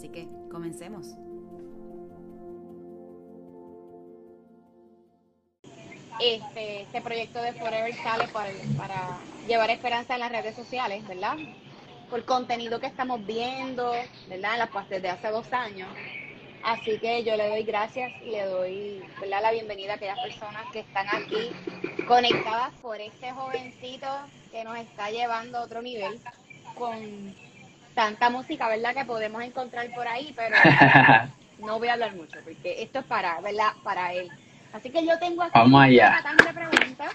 Así que comencemos. Este, este proyecto de Forever sale para, llevar esperanza en las redes sociales, ¿verdad? Por contenido que estamos viendo, ¿verdad? En las partes de hace dos años. Así que yo le doy gracias y le doy la bienvenida a aquellas personas que están aquí conectadas por este jovencito que nos está llevando a otro nivel con tanta música, ¿verdad? Que podemos encontrar por ahí, pero no voy a hablar mucho porque esto es para, ¿verdad? Para él. Así que yo tengo aquí Vamos allá. de preguntas,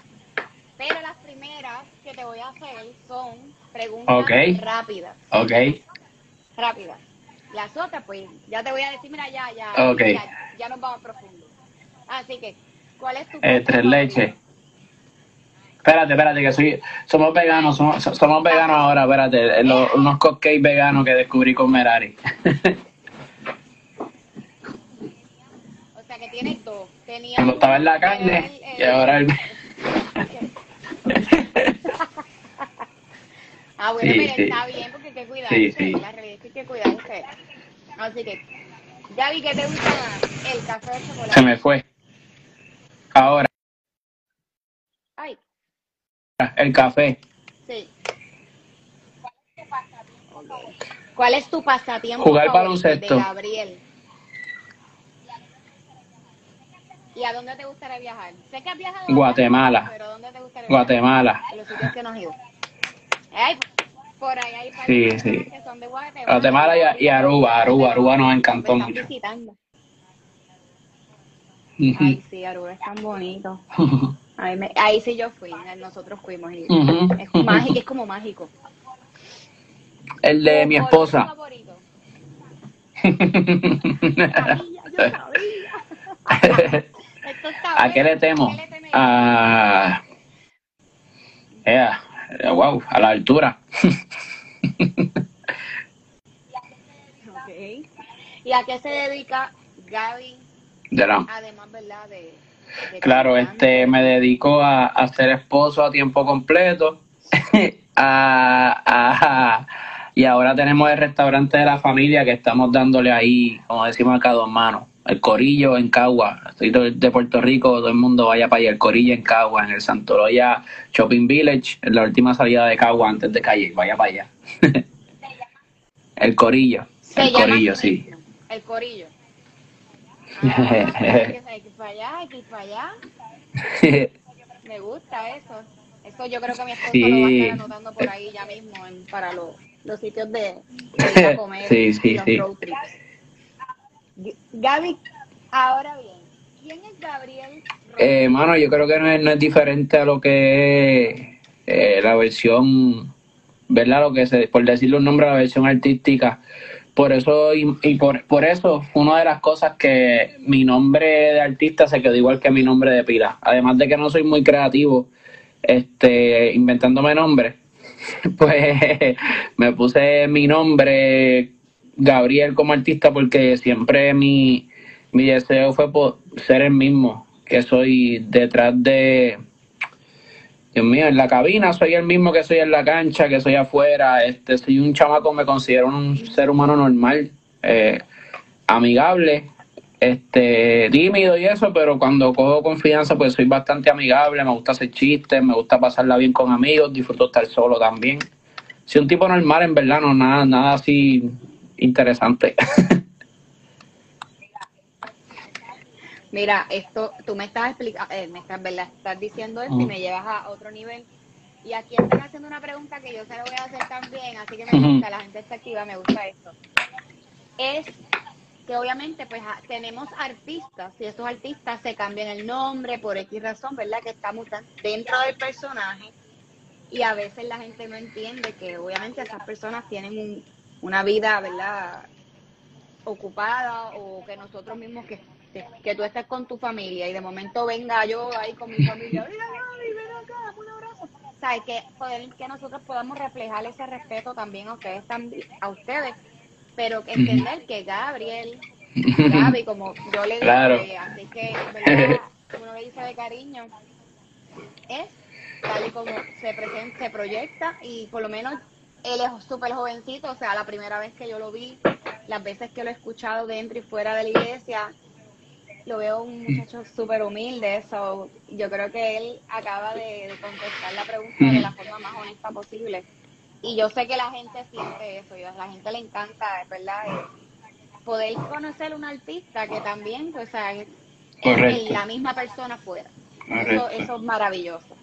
pero las primeras que te voy a hacer son preguntas rápidas. Ok. Rápidas. Las otras, pues, ya te voy a decir, mira, ya, ya, Ok. ya, ya nos vamos profundo. Así que, ¿cuál es tu Eh, tres leches. Espérate, espérate, que soy, somos veganos, somos, somos veganos ahora, espérate, los- unos cupcakes veganos que descubrí con Merari. O sea, que tienes dos. Tenía Cuando estaba en la carne el- y el- ahora el... Ah, bueno, Sí, pero sí. está bien porque hay que cuidarse. Sí, sí. La realidad es que hay que cuidarse. Así que, Gaby, ¿qué te gusta más? ¿El café el chocolate? Se me fue. Ahora, Ay, el café. sí. ¿Cuál es tu pasatiempo Jugar baloncesto. Gabriel? ¿Y a dónde te gustaría viajar? Sé que has viajado Guatemala. pero ¿dónde te gustaría viajar? Guatemala. A los sitios que no has ido. Ay, por ahí hay Sí, sí. que son de Guatemala. Guatemala y, y Aruba. Aruba, Aruba nos encantó Me están mucho. visitando. Ay, sí, Aruba es tan bonito. Ahí, me- ahí sí yo fui, nosotros fuimos. Y es, mágico, es como mágico. El de ¿Tu mi esposa. ¿A qué le temo? ¿A qué le teméis? A... Ea, wow, a la altura. ¿Y a qué se dedica Gaby, De la- además, verdad, de Claro, este, me dedico a, a ser esposo a tiempo completo. a, a- y ahora tenemos el restaurante de la familia que estamos dándole ahí, como decimos acá, dos manos. El Corillo en Cagua. Soy de Puerto Rico, todo el mundo vaya para allá. El Corillo en Cagua, en el Santoroya Shopping Village, en la última salida de Cagua antes de calle. Vaya para allá. el Corillo. El Corillo, sí. El corillo. Que hay que ir para allá, hay que ir para allá. Me gusta eso. Eso yo creo que mi esposo Sí. lo va a estar anotando por ahí ya mismo en- para los, los sitios de, de ir a comer Sí, y sí, los road trips. G- Gaby, ahora bien, ¿quién es Gabriel? Eh, mano, yo creo que no es, no es diferente a lo que es eh, la versión, ¿verdad? Lo que se, por decirle un nombre, la versión artística. Por eso, y, y por, por eso, una de las cosas que mi nombre de artista se quedó igual que mi nombre de pila. Además de que no soy muy creativo, este, inventándome nombres, pues me puse mi nombre Gabriel como artista porque siempre mi, mi deseo fue por ser el mismo que soy detrás de Dios mío, en la cabina soy el mismo que soy en la cancha, que soy afuera, este soy un chamaco, me considero un ser humano normal, eh, amigable, este tímido y eso, pero cuando cojo confianza pues soy bastante amigable, me gusta hacer chistes, me gusta pasarla bien con amigos, disfruto estar solo también. Soy un tipo normal, en verdad, no nada, nada así interesante. Mira, esto, tú me estás explicando, eh, me estás, ¿verdad? estás diciendo esto y me llevas a otro nivel. Y aquí están haciendo una pregunta que yo se la voy a hacer también, así que me gusta, la gente está activa, me gusta esto. Es que obviamente pues a- tenemos artistas y esos artistas se cambian el nombre por X razón, ¿verdad? Que estamos dentro del personaje y a veces la gente no entiende que obviamente esas personas tienen un- una vida, ¿verdad? ocupada o que nosotros mismos que, que tú estés con tu familia y de momento venga yo ahí con mi familia, mira ven acá, un abrazo. O que, poder, que nosotros podamos reflejar ese respeto también a ustedes, a ustedes pero entender que Gabriel, Gaby, como yo le dije, así que, ¿verdad? como uno le dice de cariño, es tal y como se presenta, se proyecta y por lo menos él es súper jovencito, o sea, la primera vez que yo lo vi, las veces que lo he escuchado dentro y fuera de la iglesia, lo veo un muchacho súper humilde, eso yo creo que él acaba de, contestar la pregunta de la forma más honesta posible. Y yo sé que la gente siente eso, y a la gente le encanta, ¿verdad? Poder conocer un artista que también, pues, es, la misma persona fuera. Eso, eso es maravilloso.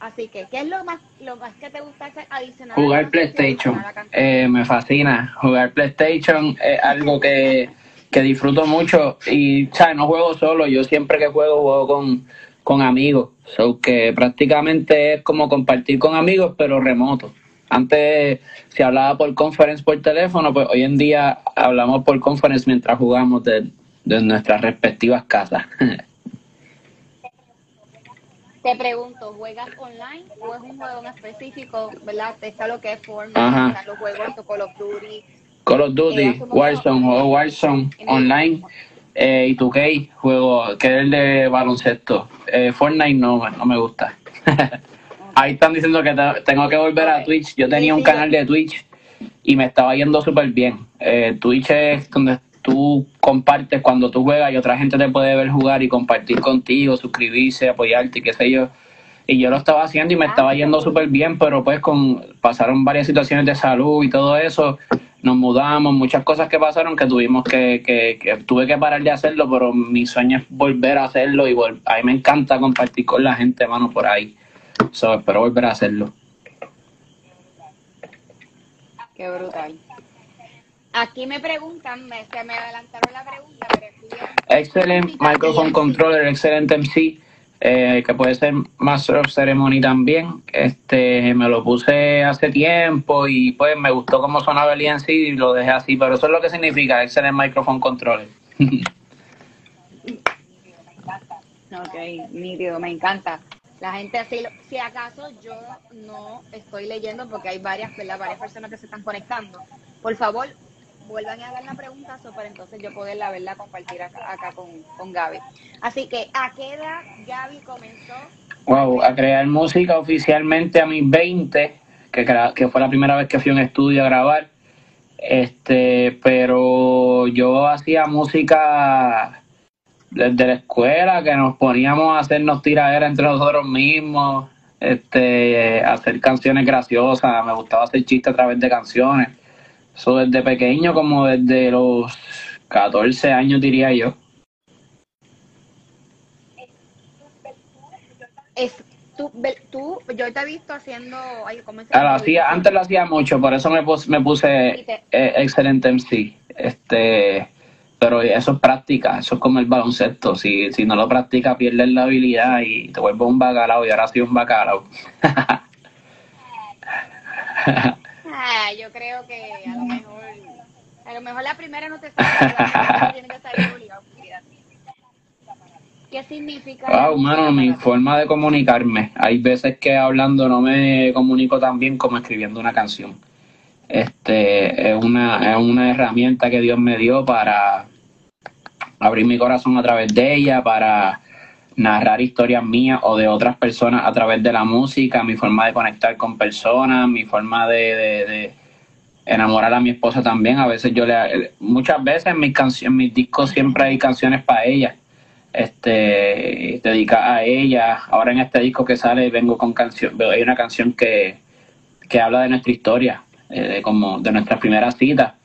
Así que, ¿qué es lo más, lo más que te gusta hacer adicional? Jugar PlayStation. Eh, me fascina. Jugar PlayStation es algo que, disfruto mucho y, ¿sabes? No juego solo. Yo siempre que juego, juego con, con amigos. So que prácticamente es como compartir con amigos, pero remoto. Antes se hablaba por conference por teléfono, pues hoy en día hablamos por conference mientras jugamos de, de nuestras respectivas casas. Te pregunto, ¿juegas online o es un juego en específico, verdad? Está lo que es Fortnite, los juegos Call of Duty. Call of Duty, Warzone, juego Warzone online. Eh, y 2K, juego que es el de baloncesto. Eh, Fortnite no, no me gusta. Ahí están diciendo que tengo que volver a Twitch. Yo tenía un canal de Twitch y me estaba yendo súper bien. Eh, Twitch es donde tú compartes cuando tú juegas y otra gente te puede ver jugar y compartir contigo, suscribirse, apoyarte y qué sé yo. Y yo lo estaba haciendo y me estaba yendo súper bien, pero pues con pasaron varias situaciones de salud y todo eso, nos mudamos, muchas cosas que pasaron que tuvimos que, que, que tuve que parar de hacerlo, pero mi sueño es volver a hacerlo y a mí me encanta compartir con la gente, mano, por ahí. So, espero volver a hacerlo. Qué brutal. Aquí me preguntan, me, se me adelantaron la pregunta, pero Excelente microphone controller, excelente MC, eh, que puede ser Master of Ceremony también. Este, me lo puse hace tiempo y pues me gustó cómo sonaba el ENC y lo dejé así, pero eso es lo que significa excelente microphone controller. ok, nítido, me encanta. La gente así, si acaso yo no estoy leyendo porque hay varias, varias personas que se están conectando. Por favor, vuelvan a dar la pregunta para entonces yo poder la verdad compartir acá, con, con Gaby. Así que, ¿a qué edad Gaby comenzó? Wow, a crear música oficialmente a mis 20, que, que fue la primera vez que fui a un estudio a grabar. Este, pero yo hacía música desde la escuela, que nos poníamos a hacernos tiraderas entre nosotros mismos, este, hacer canciones graciosas, me gustaba hacer chistes a través de canciones eso desde pequeño, como desde los 14 años, diría yo. Es, tú, tú, yo te he visto haciendo... Ah, hacía, antes lo hacía mucho, por eso me puse, me puse eh, excelente MC. Este, pero eso es práctica, eso es como el baloncesto. Si, si no lo practicas, pierdes la habilidad y te vuelves un bacalao y ahora sí un bacalao. Ah, yo creo que a lo mejor, a lo mejor la primera no te sale, tiene que salir obligado. ¿Qué significa? Wow, mano, mi forma de comunicarme. Hay veces que hablando no me comunico tan bien como escribiendo una canción. Este es una, es una herramienta que Dios me dio para abrir mi corazón a través de ella, para narrar historias mías o de otras personas a través de la música, mi forma de conectar con personas, mi forma de, enamorar a mi esposa también. A veces yo le, muchas veces en mis canciones, mis discos siempre hay canciones para ella, este, dedicadas a ella. Ahora en este disco que sale vengo con canción, hay una canción que, que habla de nuestra historia, eh, de como de nuestra primera cita.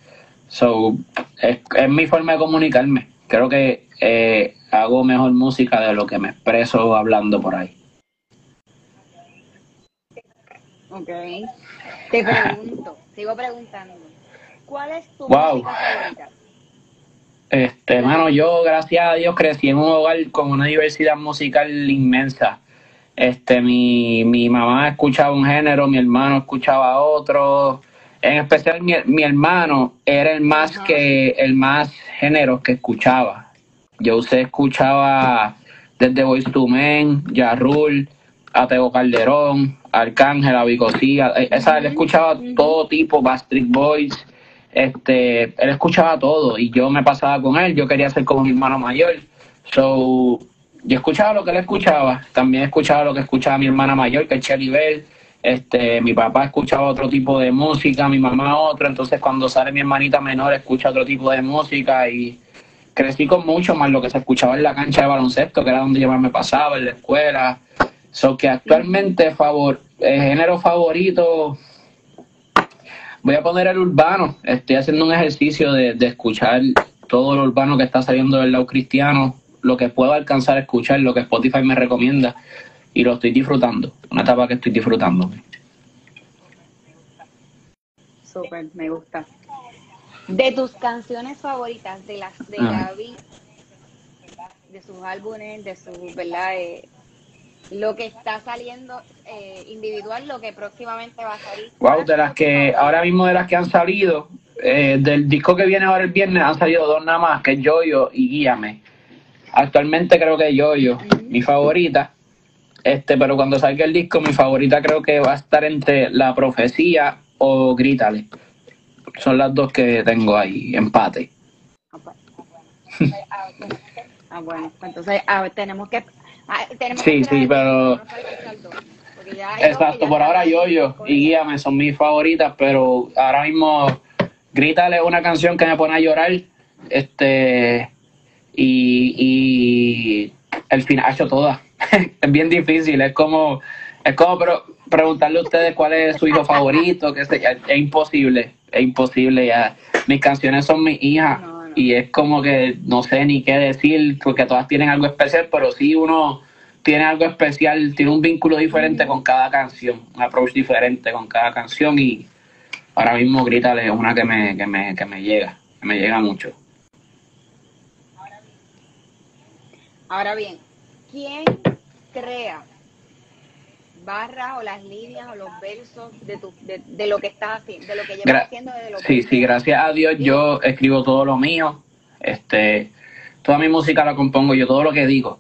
So, es, es mi forma de comunicarme. Creo que eh, hago mejor música de lo que me expreso hablando por ahí. Ok. Te pregunto, sigo preguntando. ¿Cuál es tu música favorita? Este, hermano, yo, gracias a Dios, crecí en un hogar con una diversidad musical inmensa. Este, mi, mi mamá escuchaba un género, mi hermano escuchaba otro, en especial mi, mi hermano era el más que el más género que escuchaba. Yo usted escuchaba desde Voice to Men, Yarrul, Ateo Calderón, Arcángel, Avicosía, eh, esa él escuchaba todo tipo, Bastric Boys, este, él escuchaba todo y yo me pasaba con él, yo quería ser como mi hermano mayor. So, yo escuchaba lo que él escuchaba, también escuchaba lo que escuchaba mi hermana mayor, que es Shelly Bell, este, mi papá escuchaba otro tipo de música, mi mamá otro, entonces cuando sale mi hermanita menor escucha otro tipo de música y crecí con mucho más lo que se escuchaba en la cancha de baloncesto, que era donde yo más me pasaba, en la escuela. So que actualmente favor, el género favorito, voy a poner el urbano, estoy haciendo un ejercicio de, de escuchar todo lo urbano que está saliendo del lado cristiano, lo que puedo alcanzar a escuchar, lo que Spotify me recomienda y lo estoy disfrutando, una etapa que estoy disfrutando. Súper, me gusta. De tus canciones favoritas, de las de Ajá. Gaby, de sus álbumes, de su, ¿verdad? Eh, lo que está saliendo eh, individual, lo que próximamente va a salir. Wow, de las que ahora mismo de las que han salido, eh, del disco que viene ahora el viernes han salido dos nada más, que es Yoyo y Guíame. Actualmente creo que Yoyo, mi favorita. Este, pero cuando salga el disco, mi favorita creo que va a estar entre La Profecía o Grítale. Son las dos que tengo ahí, empate. Ah, bueno, pues entonces ah, tenemos que. ah, tenemos Sí, que sí, pero- Exacto, por ahora bien, Yoyo y Guíame son mis favoritas, pero ahora mismo Grítale una canción que me pone a llorar. Este y, y el final ha hecho todas. es bien difícil, es como es como pero preguntarle a ustedes cuál es su hijo favorito, que yo, es imposible, es imposible ya. Mis canciones son mis hijas No, no. y es como que no sé ni qué decir porque todas tienen algo especial, pero sí uno tiene algo especial, tiene un vínculo diferente con cada canción, un approach diferente con cada canción y ahora mismo Grítale es una que me, que me, que me llega, que me llega mucho. Ahora bien, ¿quién crea barras o las líneas o los versos de, tu, de, de lo que estás haciendo, de lo que llevas Gra- haciendo desde los Sí, sí, gracias a Dios yo escribo todo lo mío, este, toda mi música la compongo yo, todo lo que digo,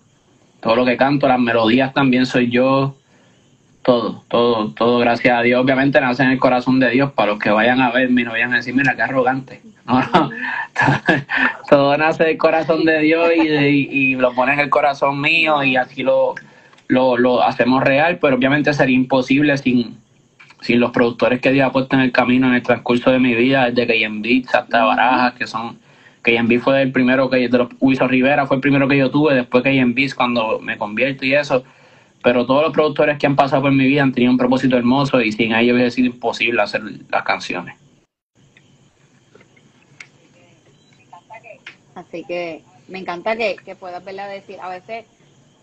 todo lo que canto, las melodías también soy yo, todo, todo, todo gracias a Dios, obviamente nace en el corazón de Dios, para los que vayan a verme y no vayan a decir, mira, qué arrogante, no, no, todo nace del corazón de Dios y, de- y lo pone en el corazón mío y así lo, lo, lo hacemos real, pero obviamente sería imposible sin, sin los productores que Dios ha puesto en el camino en el transcurso de mi vida, desde KM Beats hasta Barajas, que son KM Beats fue el primero que de los Wiso Rivera fue el primero que yo tuve, después KM Beats cuando me convierto y eso, pero todos los productores que han pasado por mi vida han tenido un propósito hermoso y sin ellos hubiese sido imposible hacer las canciones. Así que me encanta que, que puedas verla decir, a veces,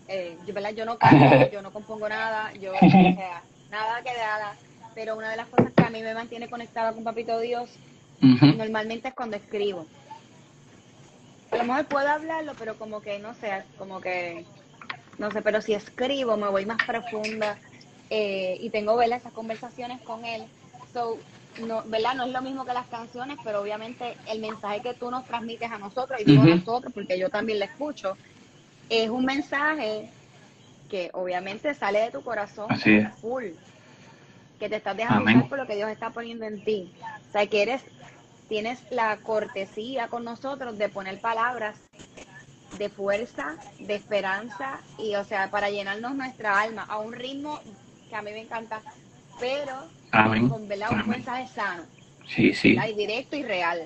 eh, yo, ¿verdad? yo no canto, yo no compongo nada, yo, o sea, nada que nada, pero una de las cosas que a mí me mantiene conectada con Papito Dios normalmente es cuando escribo. A lo mejor puedo hablarlo, pero como que no sé, como que no sé, pero si escribo me voy más profunda eh, y tengo ¿verdad? esas conversaciones con él. So, no, ¿verdad? No es lo mismo que las canciones, pero obviamente el mensaje que tú nos transmites a nosotros, y digo Ujú. nosotros porque yo también lo escucho, es un mensaje que obviamente sale de tu corazón Así es. full, que te estás dejando Amén. por lo que Dios está poniendo en ti. O sea, que eres, tienes la cortesía con nosotros de poner palabras de fuerza, de esperanza y, o sea, para llenarnos nuestra alma a un ritmo que a mí me encanta, pero Amén. con ¿verdad? un Amén. mensaje sano, Sí, sí. ¿verdad? y directo y real.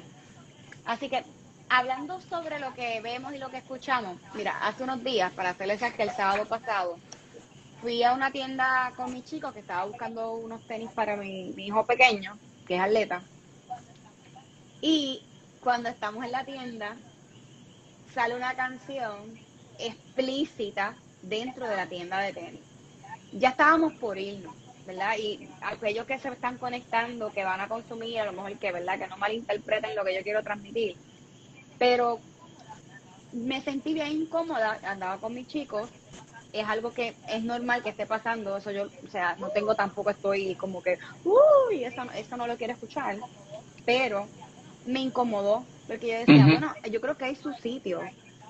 Así que, hablando sobre lo que vemos y lo que escuchamos, mira, hace unos días, para hacerles exacto, el sábado pasado, fui a una tienda con mi chico que estaba buscando unos tenis para mi, mi hijo pequeño, que es atleta. Y cuando estamos en la tienda, sale una canción explícita dentro de la tienda de tenis. Ya estábamos por irnos, ¿verdad? Y aquellos que se están conectando, que van a consumir, a lo mejor que, ¿verdad? Que no malinterpreten lo que yo quiero transmitir. Pero me sentí bien incómoda, andaba con mis chicos es algo que es normal que esté pasando, eso yo, o sea, no tengo tampoco estoy como que, uy, eso, eso no lo quiero escuchar, pero me incomodó, porque yo decía, bueno, yo creo que hay su sitio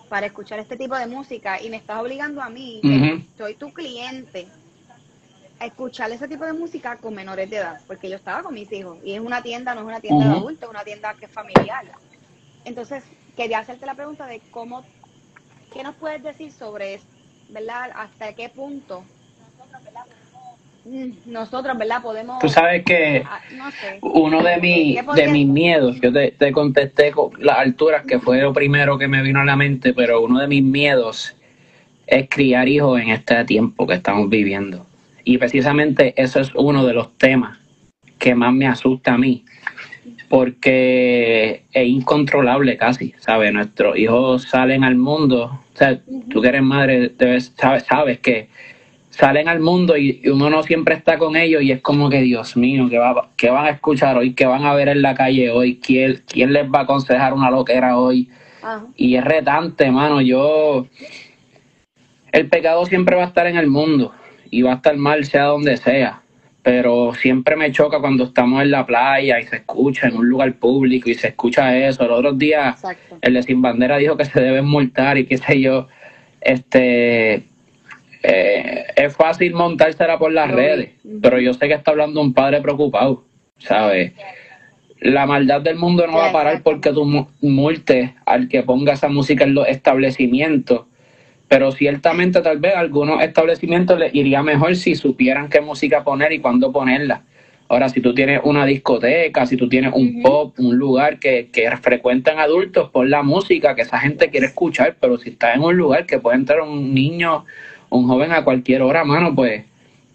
para escuchar este tipo de música y me estás obligando a mí, que soy tu cliente, a escuchar ese tipo de música con menores de edad, porque yo estaba con mis hijos y es una tienda, no es una tienda de adultos, es una tienda que es familiar. Entonces, quería hacerte la pregunta de cómo, ¿qué nos puedes decir sobre eso? ¿Verdad? ¿Hasta qué punto mm, nosotros, ¿verdad? Podemos... Tú sabes que ah, uno de, mi, de mis miedos, yo te, te, contesté con las alturas, que fue lo primero que me vino a la mente, pero uno de mis miedos es criar hijos en este tiempo que estamos viviendo. Y precisamente eso es uno de los temas que más me asusta a mí, porque es incontrolable casi, ¿sabes? Nuestros hijos salen al mundo, o sea, tú que eres madre, debes, sabes, sabes que salen al mundo y uno no siempre está con ellos y es como que, Dios mío, ¿qué, va, qué van a escuchar hoy? ¿Qué van a ver en la calle hoy? ¿Quién, quién les va a aconsejar una loquera hoy? Y es retante, mano, yo... El pecado siempre va a estar en el mundo y va a estar mal sea donde sea. Pero siempre me choca cuando estamos en la playa y se escucha en un lugar público y se escucha eso. Los otros días el de Sin Bandera dijo que se deben multar y qué sé yo. Este eh, es fácil montársela por las redes, pero yo sé que está hablando un padre preocupado, ¿sabes? La maldad del mundo no va a parar porque tú multes al que ponga esa música en los establecimientos pero ciertamente tal vez algunos establecimientos les iría mejor si supieran qué música poner y cuándo ponerla. Ahora, si tú tienes una discoteca, si tú tienes un pop, un lugar que, que frecuentan adultos, pon la música que esa gente quiere escuchar, pero si estás en un lugar que puede entrar un niño, un joven a cualquier hora, mano, pues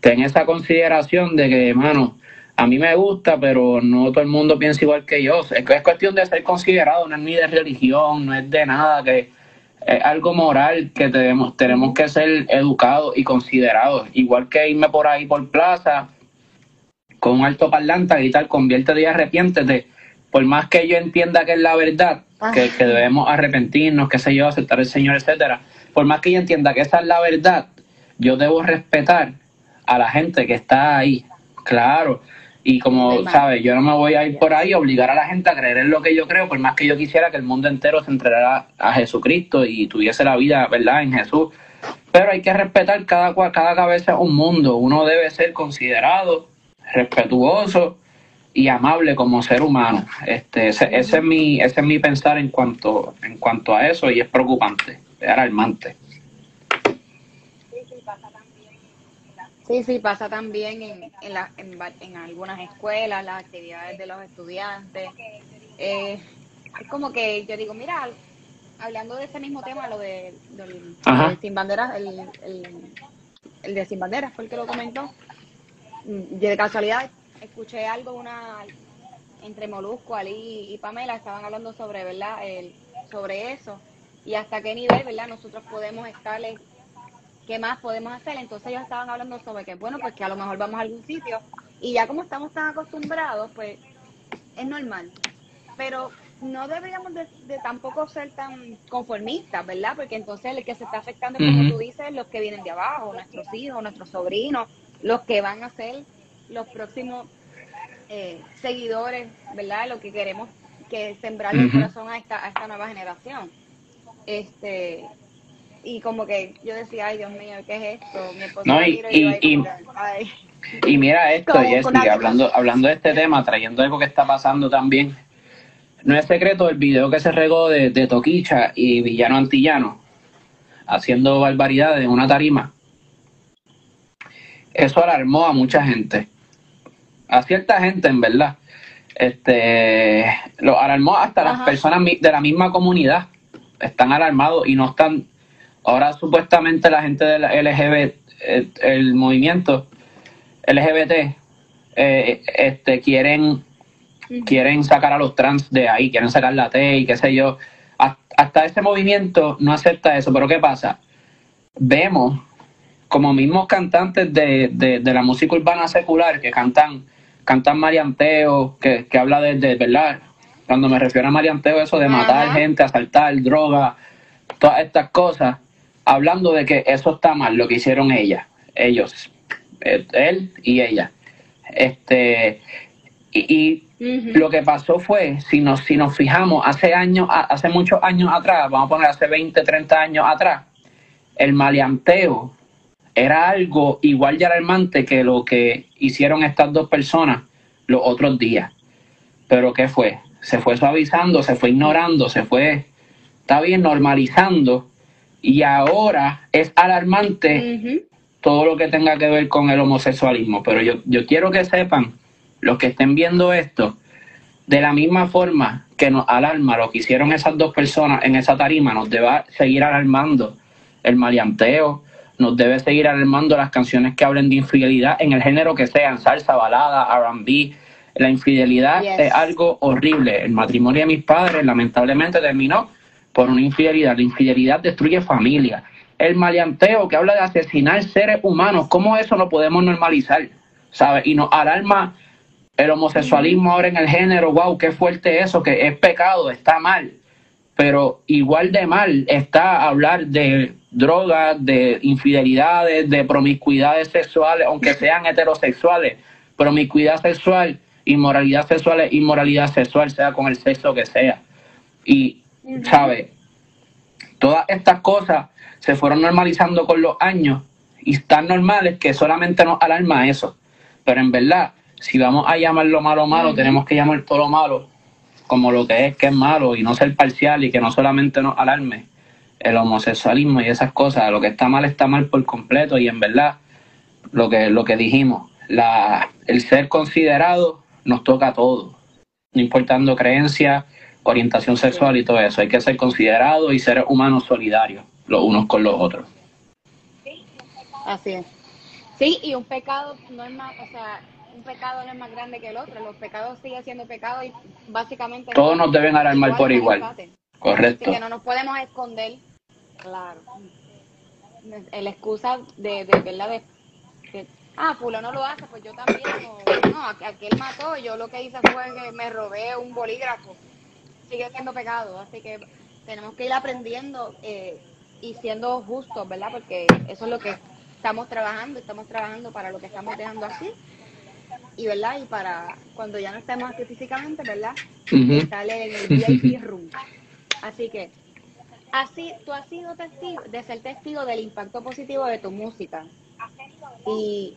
ten esa consideración de que, mano, a mí me gusta, pero no todo el mundo piensa igual que yo. Es, es cuestión de ser considerado, no es ni de religión, no es de nada que es algo moral que tenemos, tenemos que ser educados y considerados. Igual que irme por ahí por plaza con un alto parlante y tal, convierte y arrepiéntete. Por más que yo entienda que es la verdad, que, que, debemos arrepentirnos, qué sé yo, aceptar al Señor, etcétera. Por más que yo entienda que esa es la verdad, yo debo respetar a la gente que está ahí. Claro, y como, ¿sabes? Yo no me voy a ir por ahí a obligar a la gente a creer en lo que yo creo, por más que yo quisiera que el mundo entero se entregara a Jesucristo y tuviese la vida, ¿verdad?, en Jesús. Pero hay que respetar cada, cada cabeza un mundo. Uno debe ser considerado, respetuoso y amable como ser humano. Este, ese, ese, es mi, ese es mi pensar en cuanto, en cuanto a eso y es preocupante, es alarmante. Sí, sí, pasa también en, en, la, en, algunas escuelas, las actividades de los estudiantes. Eh, es como que yo digo, mira, hablando de ese mismo tema, lo de, del, Sin Banderas, el, el, de Sin Banderas fue el que lo comentó. Mm, de casualidad escuché algo una entre Molusco, Ali y Pamela estaban hablando sobre, ¿verdad? El, sobre eso y hasta qué nivel, ¿verdad? Nosotros podemos estarle ¿qué más podemos hacer? Entonces ellos estaban hablando sobre que, bueno, pues que a lo mejor vamos a algún sitio y ya como estamos tan acostumbrados, pues es normal. Pero no deberíamos de, tampoco ser tan conformistas, ¿verdad? Porque entonces el que se está afectando, como tú dices, los que vienen de abajo, nuestros hijos, nuestros sobrinos, los que van a ser los próximos eh, seguidores, ¿verdad? Lo que queremos que sembrar el corazón a esta, a esta nueva generación. Este, y como que yo decía, ay Dios mío, ¿qué es esto? no, y, y, mira esto, Jessy, hablando, hablando de este tema, trayendo algo que está pasando también, no es secreto el video que se regó de, Toquicha y Villano Antillano, haciendo barbaridades en una tarima. Eso alarmó a mucha gente, a cierta gente en verdad. Este, lo alarmó hasta las personas de la misma comunidad. Están alarmados y no están ahora supuestamente la gente del LGBT, eh, el, movimiento LGBT, eh, este, quieren, quieren sacar a los trans de ahí, quieren sacar la T y qué sé yo. Hasta ese movimiento no acepta eso, pero ¿qué pasa? Vemos como mismos cantantes de, de, la música urbana secular que cantan, cantan marianteo, que, que habla de, verdad, cuando me refiero a marianteo, eso de matar gente, asaltar, droga, todas estas cosas hablando de que eso está mal, lo que hicieron ella, ellos, eh, él y ella. Este, y, lo que pasó fue, si nos, si nos fijamos, hace años, hace muchos años atrás, vamos a poner hace 20, 30 años atrás, el maleanteo era algo igual de alarmante que lo que hicieron estas dos personas los otros días. Pero ¿qué fue? Se fue suavizando, se fue ignorando, se fue, está bien, normalizando. Y ahora es alarmante todo lo que tenga que ver con el homosexualismo. Pero yo, yo quiero que sepan, los que estén viendo esto, de la misma forma que nos alarma lo que hicieron esas dos personas en esa tarima, nos debe seguir alarmando el maleanteo, nos debe seguir alarmando las canciones que hablen de infidelidad en el género que sean, salsa, balada, RB. La infidelidad es algo horrible. El matrimonio de mis padres lamentablemente terminó por una infidelidad. La infidelidad destruye familia. El maleanteo que habla de asesinar seres humanos, ¿cómo eso lo podemos normalizar? ¿Sabes? Y nos alarma el homosexualismo ahora en el género, wow, qué fuerte eso, que es pecado, está mal. Pero igual de mal está hablar de drogas, de infidelidades, de promiscuidades sexuales, aunque sean heterosexuales. Promiscuidad sexual, inmoralidad sexual inmoralidad sexual, sea con el sexo que sea. Y, ¿sabe? Todas estas cosas se fueron normalizando con los años y tan normales que solamente nos alarma eso. Pero en verdad, si vamos a llamar lo malo malo, tenemos que llamar todo lo malo como lo que es, que es malo y no ser parcial y que no solamente nos alarme el homosexualismo y esas cosas, lo que está mal está mal por completo y en verdad lo que, lo que dijimos, la, el ser considerado nos toca a todos, no importando creencia, orientación sexual y todo eso, hay que ser considerado y ser humanos solidarios los unos con los otros. Así es. Sí, y un pecado no es más, o sea, un pecado no es más grande que el otro, los pecados siguen siendo pecados y básicamente... Todos nos deben alarmar por igual. Correcto. Así que no nos podemos esconder Claro. El excusa de, de verdad, de, ah, Pulo no lo hace, pues yo también, no, aquel mató, yo lo que hice fue que me robé un bolígrafo. Sigue siendo pecado, así que tenemos que ir aprendiendo eh, y siendo justos, ¿verdad? Porque eso es lo que estamos trabajando, estamos trabajando para lo que estamos dejando así. Y, ¿verdad? Y para cuando ya no estemos aquí físicamente, ¿verdad? Sale en el VIP room. Así que Así, tú has sido testigo de ser testigo del impacto positivo de tu música. Y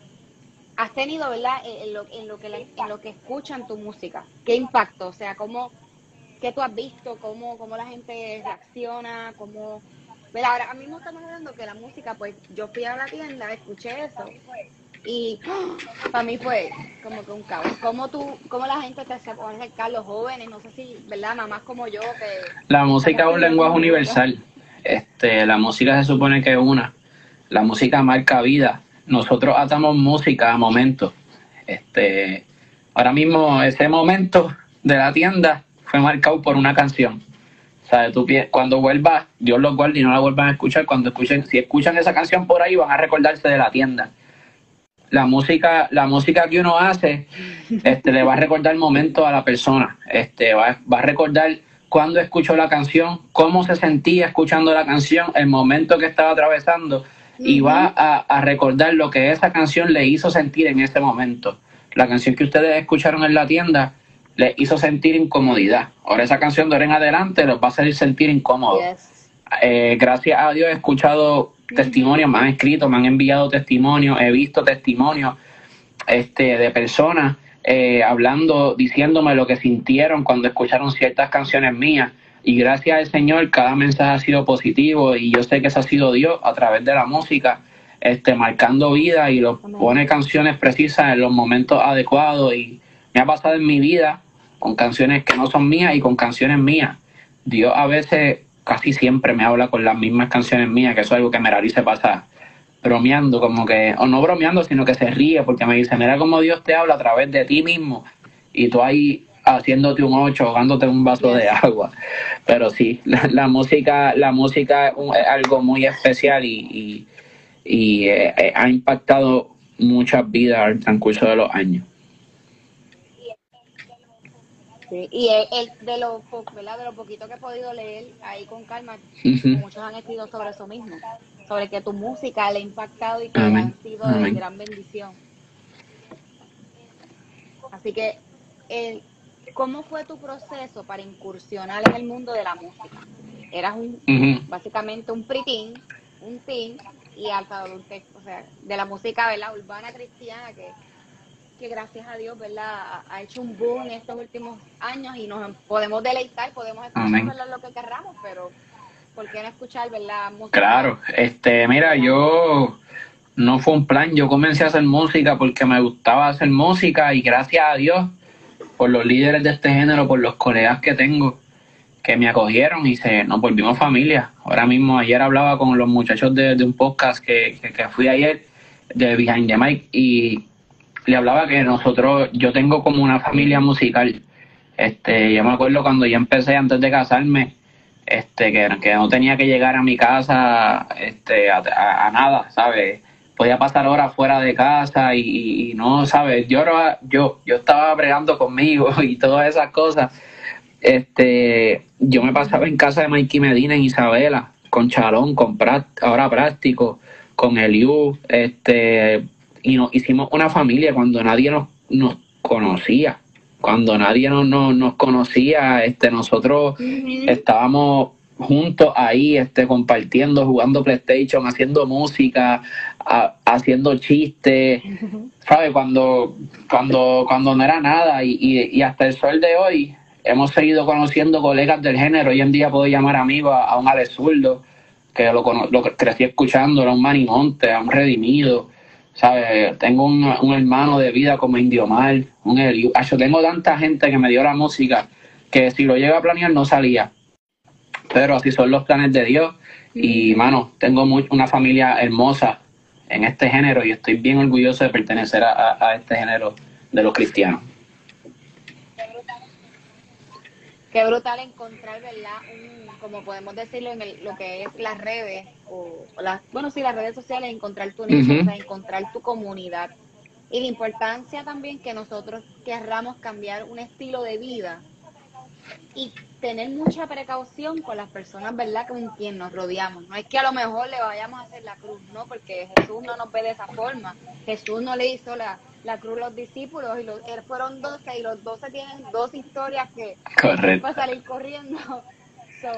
has tenido, ¿verdad? En lo, en lo, que, en lo que escuchan tu música. ¿Qué impacto? O sea, ¿cómo, ¿qué tú has visto? ¿Cómo, cómo la gente reacciona? ¿Cómo, ¿verdad? Ahora, me estamos hablando que la música, pues yo fui a la tienda, escuché eso y para mí fue como que un caos. ¿Cómo, tú, cómo la gente te se pone acercar, los jóvenes, no sé si, ¿verdad? Mamás como yo. La música es un lenguaje universal. Este, la música se supone que es una. La música marca vida. Nosotros atamos música a momentos. Este, ahora mismo ese momento de la tienda fue marcado por una canción. O sea, tú, cuando vuelvas, Dios los guarde y no la vuelvan a escuchar. Cuando escuchen, si escuchan esa canción por ahí, van a recordarse de la tienda la música, la música que uno hace, este, le va a recordar el momento a la persona, este, va, va a recordar cuando escuchó la canción, cómo se sentía escuchando la canción, el momento que estaba atravesando, y va a, a, recordar lo que esa canción le hizo sentir en ese momento. La canción que ustedes escucharon en la tienda le hizo sentir incomodidad. Ahora esa canción de ahora en adelante los va a hacer sentir incómodos. Eh, gracias a Dios he escuchado testimonios, me han escrito, me han enviado testimonios, he visto testimonios este, de personas eh, hablando, diciéndome lo que sintieron cuando escucharon ciertas canciones mías. Y gracias al Señor, cada mensaje ha sido positivo y yo sé que eso ha sido Dios a través de la música, este, marcando vida y lo pone canciones precisas en los momentos adecuados. Y me ha pasado en mi vida con canciones que no son mías y con canciones mías. Dios a veces casi siempre me habla con las mismas canciones mías, que eso es algo que Merari se pasa bromeando, como que, o no bromeando, sino que se ríe, porque me dice, mira cómo Dios te habla a través de ti mismo, y tú ahí haciéndote un ocho, ahogándote un vaso de agua. Pero sí, la, música, la música es, algo muy especial y, y, eh, eh, ha impactado muchas vidas al transcurso de los años. Sí. Y el, de, lo, ¿verdad? de lo poquito que he podido leer ahí con calma, muchos han escrito sobre eso mismo, sobre que tu música le ha impactado y que ha sido de gran bendición. Así que, el, ¿cómo fue tu proceso para incursionar en el mundo de la música? Eras un, básicamente un pritín, un teen y alta adultez, o sea, de la música, ¿verdad? Urbana cristiana que que gracias a Dios, ¿verdad? Ha hecho un boom en estos últimos años y nos podemos deleitar, podemos escuchar lo que querramos, pero ¿por qué no escuchar, ¿verdad? Música? Claro, este, mira, yo no fue un plan, yo comencé a hacer música porque me gustaba hacer música y gracias a Dios por los líderes de este género, por los colegas que tengo que me acogieron y se nos volvimos familia. Ahora mismo, ayer hablaba con los muchachos de, un podcast que, que, que fui ayer de Behind the Mic y le hablaba que nosotros, yo tengo como una familia musical. Este, yo me acuerdo cuando yo empecé antes de casarme, este, que, que no tenía que llegar a mi casa, este, a, nada, ¿sabes? Podía pasar horas fuera de casa y, no, ¿sabes? Yo, yo, yo estaba bregando conmigo y todas esas cosas. Este, yo me pasaba en casa de Mikey Medina en Isabela, con Chalón, con ahora práctico, con Eliu, este, y nos hicimos una familia cuando nadie nos, nos conocía. Cuando nadie nos, nos, conocía, este, nosotros estábamos juntos ahí, este, compartiendo, jugando PlayStation, haciendo música, haciendo chistes, ¿sabes? Cuando, cuando, cuando no era nada y, y, hasta el sol de hoy hemos seguido conociendo colegas del género. Hoy en día puedo llamar amigo a, un Alex Zurdo, que lo, lo crecí escuchando, a un Manny Monte, a un Redimido, ¿sabes? Tengo un, hermano de vida como Indio Mal, un Yo tengo tanta gente que me dio la música que si lo llega a planear no salía. Pero así son los planes de Dios. Y, mano, tengo una familia hermosa en este género y estoy bien orgulloso de pertenecer a este género de los cristianos. Qué brutal encontrar, ¿verdad? como podemos decirlo en lo que es las redes, o, las, bueno, sí, las redes sociales, encontrar tu nicho, encontrar tu comunidad. Y la importancia también que nosotros querramos cambiar un estilo de vida y tener mucha precaución con las personas, ¿verdad?, con quien nos rodeamos. No es que a lo mejor le vayamos a hacer la cruz, ¿no? Porque Jesús no nos ve de esa forma. Jesús no le hizo la, la cruz los discípulos y los, fueron 12 y los 12 tienen dos historias que para salir corriendo. So,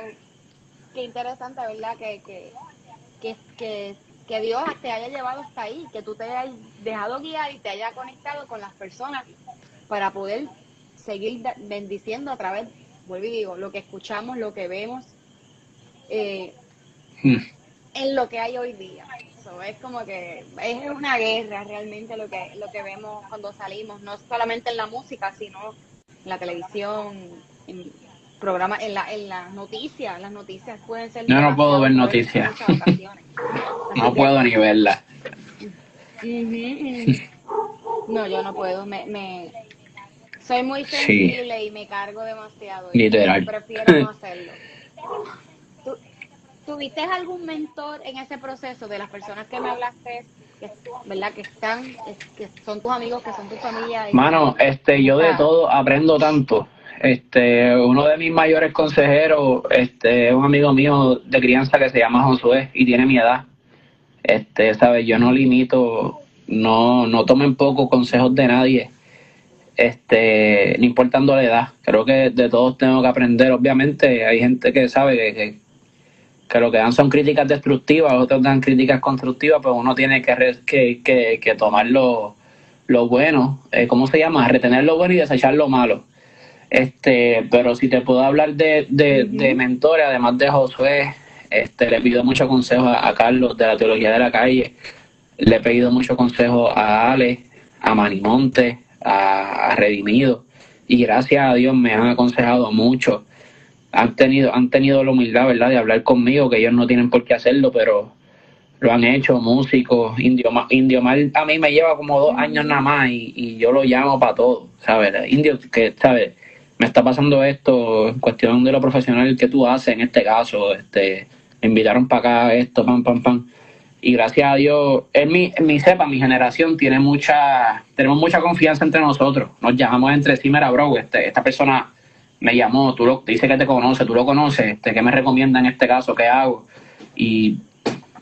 qué interesante, ¿verdad? Que, que, que, que, Dios te haya llevado hasta ahí, que tú te hayas dejado guiar y te haya conectado con las personas para poder seguir bendiciendo a través, vuelvo y digo, lo que escuchamos, lo que vemos, eh, hmm. en lo que hay hoy día es como que es una guerra realmente lo que, lo que vemos cuando salimos, no solamente en la música, sino en la televisión, en programas, en la, en las noticias, las noticias pueden ser... Yo no puedo ver noticias. no puedo ni verlas. No, yo no puedo, me, me soy muy sensible y me cargo demasiado. Literal. prefiero no hacerlo. ¿Tuviste algún mentor en ese proceso de las personas que me hablaste, que, ¿verdad? Que están, que son tus amigos, que son tu familia? Mano, este, yo de todo aprendo tanto. Este, uno de mis mayores consejeros, este, es un amigo mío de crianza que se llama Josué y tiene mi edad. Este, sabes, yo no limito, no, no tomen poco consejos de nadie este, no importando la edad. Creo que de todos tengo que aprender. Obviamente hay gente que sabe que, que lo que dan son críticas destructivas, otros dan críticas constructivas, pues uno tiene que, que, que, tomar lo, bueno, eh, ¿cómo se llama? Retener lo bueno y desechar lo malo. Este, pero si te puedo hablar de, de, mentores, además de Josué, este, le pido mucho consejo a, Carlos de la Teología de la Calle, le he pedido mucho consejo a Ale, a Manimonte, a, a Redimido, y gracias a Dios me han aconsejado mucho han tenido, han tenido la humildad, ¿verdad?, de hablar conmigo, que ellos no tienen por qué hacerlo, pero lo han hecho, músicos, Indio, Indio Mal a mí me lleva como dos años nada más y, yo lo llamo para todo, ¿sabes? Indio, que, ¿sabes? Me está pasando esto en cuestión de lo profesional que tú haces en este caso, este, me invitaron para acá, esto, pam, pam, pam. Y gracias a Dios, en mi, mi cepa, mi generación, tiene mucha, tenemos mucha confianza entre nosotros. Nos llamamos entre sí, mera bro, este, esta persona me llamó, tú lo, dice que te conoce, tú lo conoces, este, ¿qué me recomienda en este caso? ¿Qué hago? Y,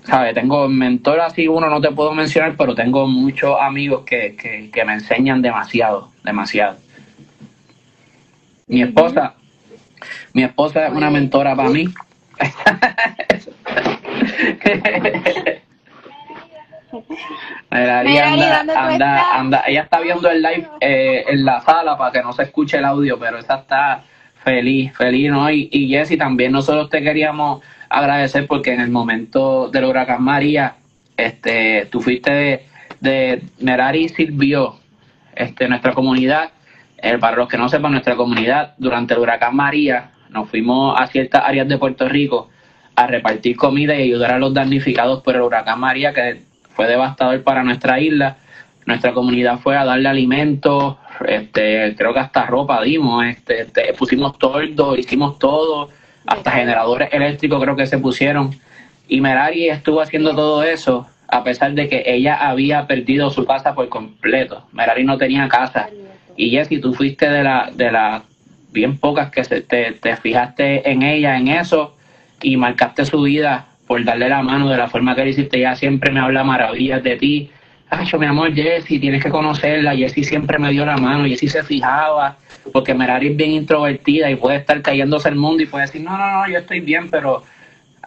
¿sabes? Tengo mentor así, uno no te puedo mencionar, pero tengo muchos amigos que, que, que me enseñan demasiado, demasiado. Mi esposa, mi esposa es una mentora para mí. Merari anda, anda, ella está viendo el live eh, en la sala para que no se escuche el audio, pero esa está feliz, feliz, ¿no? Y, y Jessy, también nosotros te queríamos agradecer porque en el momento del huracán María, este, tú fuiste de, de Merari sirvió este, nuestra comunidad, eh, para los que no sepan, nuestra comunidad durante el huracán María, nos fuimos a ciertas áreas de Puerto Rico a repartir comida y ayudar a los damnificados por el huracán María, que fue devastador para nuestra isla. Nuestra comunidad fue a darle alimentos, este, creo que hasta ropa dimos, este, este pusimos tordo, hicimos todo, hasta generadores eléctricos creo que se pusieron. Y Merari estuvo haciendo todo eso a pesar de que ella había perdido su casa por completo. Merari no tenía casa. Y Jessy, tú fuiste de la de las bien pocas que se, te, te fijaste en ella, en eso, y marcaste su vida por darle la mano de la forma que le hiciste. Ella siempre me habla maravillas de ti. Ay, yo, mi amor, Jessy, tienes que conocerla. Jessy siempre me dio la mano, Jessy se fijaba, porque Merari es bien introvertida y puede estar cayéndose el mundo y puede decir, no, no, no, yo estoy bien, pero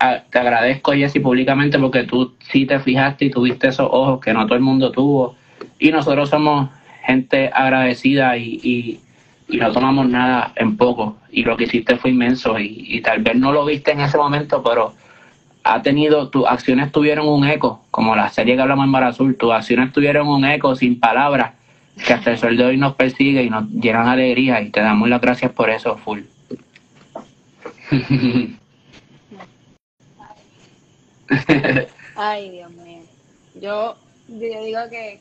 ah, te agradezco, Jessy, públicamente porque tú sí te fijaste y tuviste esos ojos que no todo el mundo tuvo. Y nosotros somos gente agradecida y, y, no tomamos nada en poco. Y lo que hiciste fue inmenso y tal vez no lo viste en ese momento, pero ha tenido, tus acciones tuvieron un eco, como la serie que hablamos en Mar Azul, tus acciones tuvieron un eco sin palabras, que hasta el sol de hoy nos persigue y nos llenan de alegría y te damos las gracias por eso, full. Ay, Dios mío. Yo, yo digo que,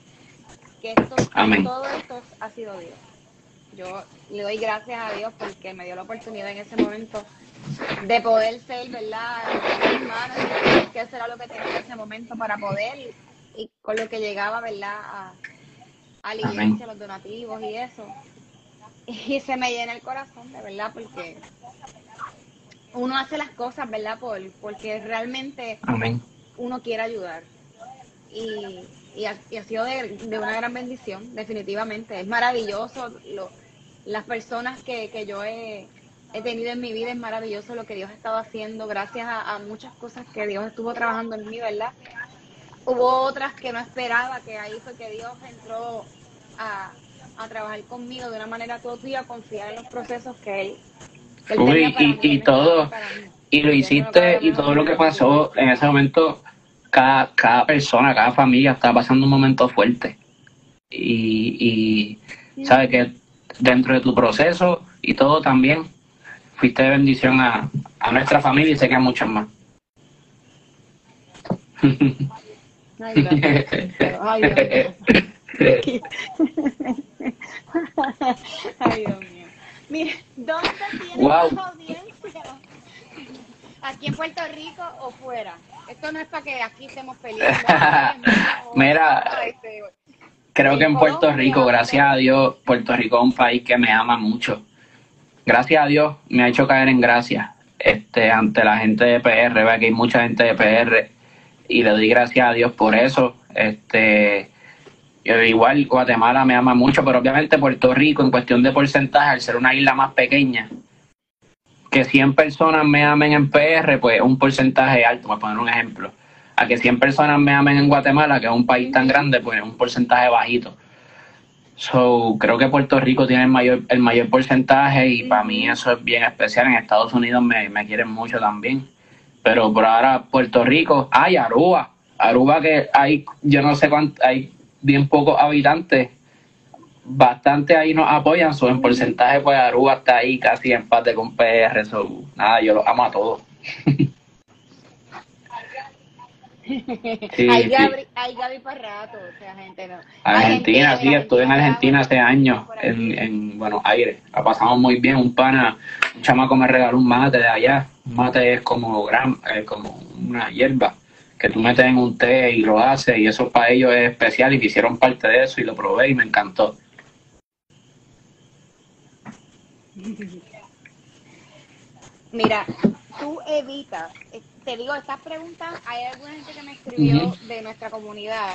que esto, Amén. todo esto ha sido Dios. Yo le doy gracias a Dios porque me dio la oportunidad en ese momento de poder ser, ¿verdad? Y que eso era lo que tenía en ese momento para poder y, y con lo que llegaba, ¿verdad? A, a la iglesia, los donativos y eso. Y se me llena el corazón, de verdad, porque uno hace las cosas, ¿verdad? Por, porque realmente Amén. uno quiere ayudar. Y, y, ha, y ha sido de, de una gran bendición, definitivamente. Es maravilloso. Lo, las personas que, que yo he, he tenido en mi vida, es maravilloso lo que Dios ha estado haciendo, gracias a, a muchas cosas que Dios estuvo trabajando en mí, ¿verdad? Hubo otras que no esperaba, que ahí fue que Dios entró a, a trabajar conmigo de una manera toda a confiar en los procesos que Él, que él Uy, tenía para y- mí, y tenía todo, para mí. Y lo hiciste y todo lo que pasó en ese momento, cada, cada persona, cada familia estaba pasando un momento fuerte. Y, y sabes que dentro de tu proceso y todo también fuiste de bendición a, a nuestra familia y sé que a muchas más. Ay, gracias. Pero, ay, Dios mío. Ay, Dios mío. Mire, ¿dónde tienes Wow. más audiencia? ¿Aquí en Puerto Rico o fuera? Esto no es para que aquí estemos peleando. Mira, Creo que en Puerto Rico, gracias a Dios, Puerto Rico es un país que me ama mucho. Gracias a Dios me ha hecho caer en gracia este, ante la gente de PR, vea que hay mucha gente de PR y le doy gracias a Dios por eso. Este, igual Guatemala me ama mucho, pero obviamente Puerto Rico en cuestión de porcentaje, al ser una isla más pequeña, que 100 personas me amen en PR, pues es un porcentaje alto, voy a poner un ejemplo. A que 100 personas me amen en Guatemala, que es un país tan grande, pues es un porcentaje bajito. So, creo que Puerto Rico tiene el mayor, el mayor porcentaje y para mí eso es bien especial. En Estados Unidos me, me quieren mucho también. Pero por ahora Puerto Rico, hay Aruba. Aruba que hay, yo no sé cuánto, hay bien pocos habitantes. Bastante ahí nos apoyan, so, en porcentaje pues Aruba está ahí casi empate con PR. So, nada, yo los amo a todos. Sí, hay, sí. Hay Gaby para rato, o sea, gente no. Argentina, Argentina, sí, estuve en Argentina hace años, en, en Buenos Aires. La pasamos muy bien. Un pana, un chamaco me regaló un mate de allá. Un mate es como, gran, eh, como una hierba que tú metes en un té y lo haces, y eso para ellos es especial. Y que hicieron parte de eso y lo probé y me encantó. Mira, tú evitas, te digo, estas preguntas, hay alguna gente que me escribió de nuestra comunidad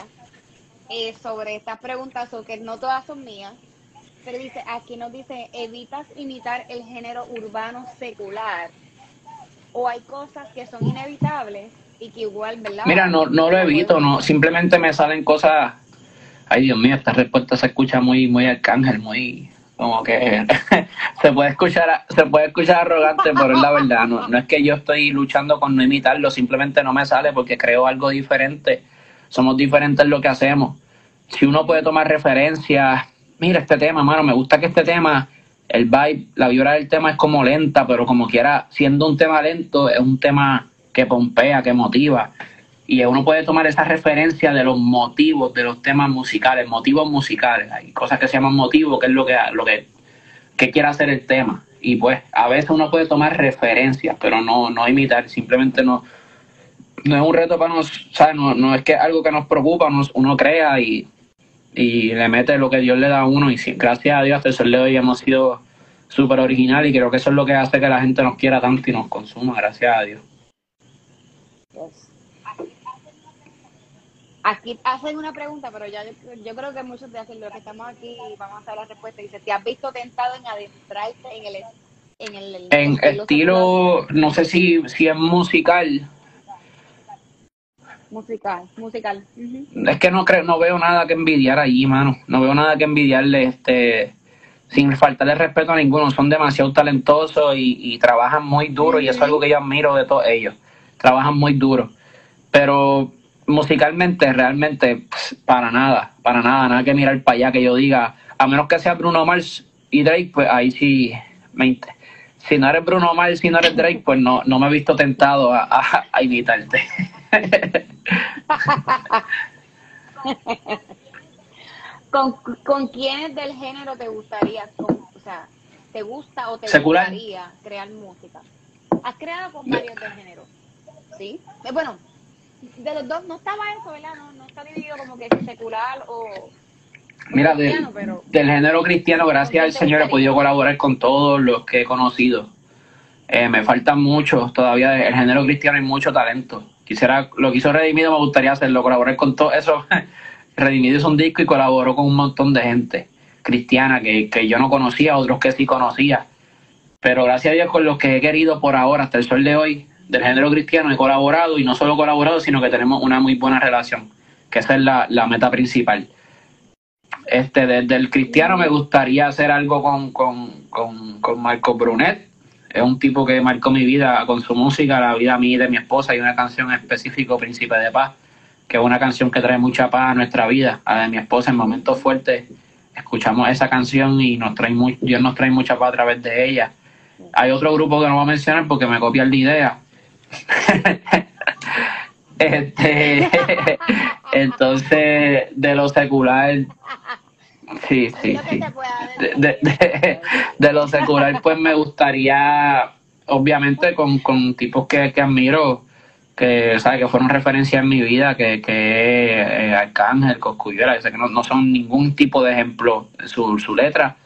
eh, sobre estas preguntas, o que no todas son mías, pero dice, aquí nos dice, evitas imitar el género urbano secular, o hay cosas que son inevitables y que igual, ¿verdad? Mira, no, no lo evito, no, simplemente me salen cosas, ay Dios mío, esta respuesta se escucha muy, muy arcángel, muy, como que se puede escuchar se puede escuchar arrogante pero es la verdad. No, no es que yo estoy luchando con no imitarlo simplemente no me sale porque creo algo diferente. Somos diferentes en lo que hacemos. Si uno puede tomar referencias mira este tema mano me gusta que este tema el vibe la vibra del tema es como lenta pero como quiera siendo un tema lento es un tema que pompea que motiva y uno puede tomar esa referencia de los motivos de los temas musicales, motivos musicales. Hay cosas que se llaman motivos, que es lo que, lo que, quiere hacer el tema. Y pues a veces uno puede tomar referencias, pero no, no imitar, simplemente no, no es un reto para nosotros, No, no es que algo que nos preocupa, uno crea y, y le mete lo que Dios le da a uno. Y gracias a Dios, eso le doy, hemos sido súper original y creo que eso es lo que hace que la gente nos quiera tanto y nos consuma, gracias a Dios. Aquí hacen una pregunta, pero ya yo, creo que muchos de los que estamos aquí vamos a hacer la respuesta. Dice, ¿te has visto tentado en adentrarte en el, en el, en estilo, no sé si, si es musical? Musical, musical. Es que no creo, no veo nada que envidiar allí, mano. No veo nada que envidiarle, este, sin faltarle respeto a ninguno. Son demasiado talentosos y, trabajan muy duro y eso es algo que yo admiro de todos ellos. Trabajan muy duro. Pero musicalmente realmente para nada, para nada, nada que mirar para allá que yo diga, a menos que sea Bruno Mars y Drake, pues ahí sí, me, si no eres Bruno Mars, si no eres Drake, pues no, no me he visto tentado a, a, imitarte. ¿Con, ¿Con quiénes del género te gustaría, o sea, te gusta o te gustaría crear música? ¿Has creado con varios del género? ¿Sí? Eh, bueno, de los dos no estaba eso, ¿verdad? No, no está dividido como que secular o... Mira, del género cristiano, gracias al Señor, he podido colaborar con todos los que he conocido. Eh, me faltan muchos todavía. El género cristiano hay mucho talento. Quisiera, lo que hizo Redimido me gustaría hacerlo, colaborar con todo eso. Redimido hizo un disco y colaboró con un montón de gente cristiana que, que yo no conocía, otros que sí conocía. Pero gracias a Dios con los que he querido por ahora, hasta el sol de hoy, del género cristiano he colaborado y no solo colaborado, sino que tenemos una muy buena relación, que esa es la, meta principal. Este, desde el cristiano me gustaría hacer algo con, con, con, con Marco Brunet. Es un tipo que marcó mi vida con su música, la vida mía y de mi esposa, y una canción específica, Príncipe de Paz, que es una canción que trae mucha paz a nuestra vida, a la de mi esposa en momentos fuertes. Escuchamos esa canción y nos trae muy, Dios nos trae mucha paz a través de ella. Hay otro grupo que no voy a mencionar porque me copia la idea, este, entonces, de lo secular, sí, sí, sí. De, lo secular, pues me gustaría, obviamente, con, con tipos que, admiro, que, ¿sabe? que fueron referencia en mi vida, que, que eh, Arcángel, Coscuyuela, que no, no son ningún tipo de ejemplo su, su letra,